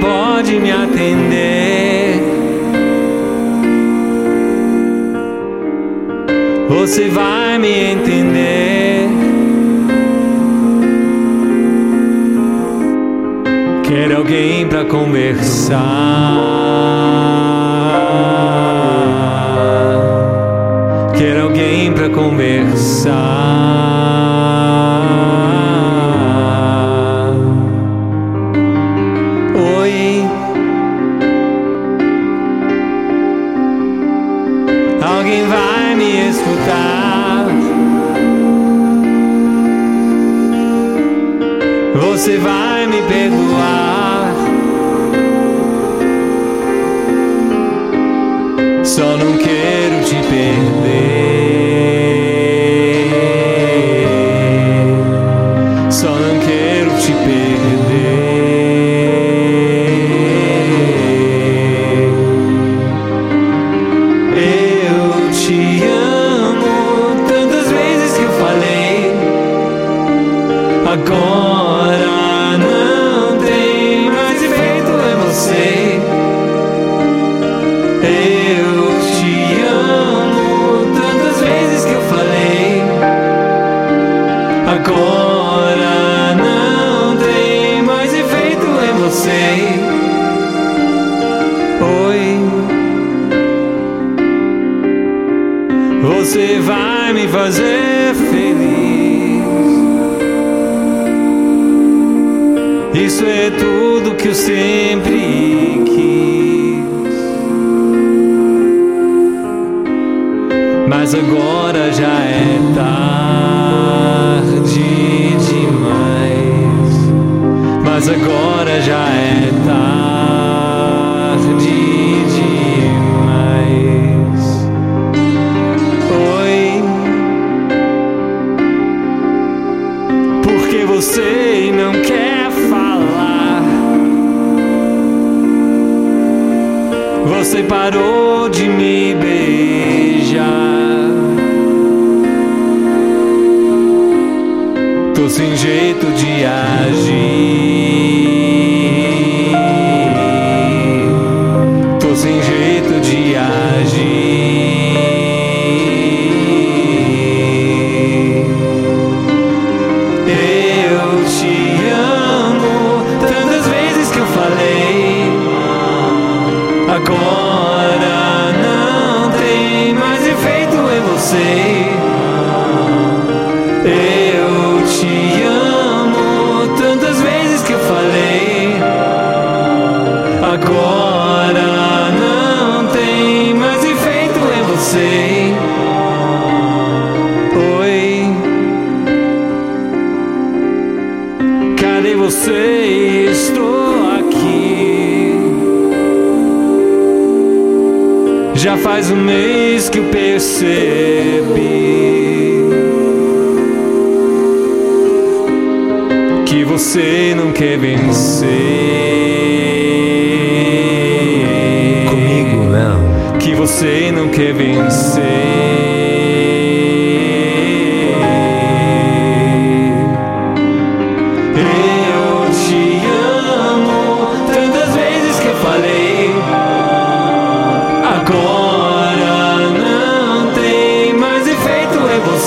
pode me atender. Você vai me entender. Quero alguém para conversar. Quero alguém para conversar. Você vai me perdoar. Só não quero Agora não tem mais efeito em você. Oi. Você vai me fazer feliz. Isso é tudo que eu sempre quis. Mas agora já é tarde Você parou de me beijar. Tô sem jeito de agir. Agora Já faz um mês que eu percebi que você não quer vencer. Comigo não. Que você não quer vencer.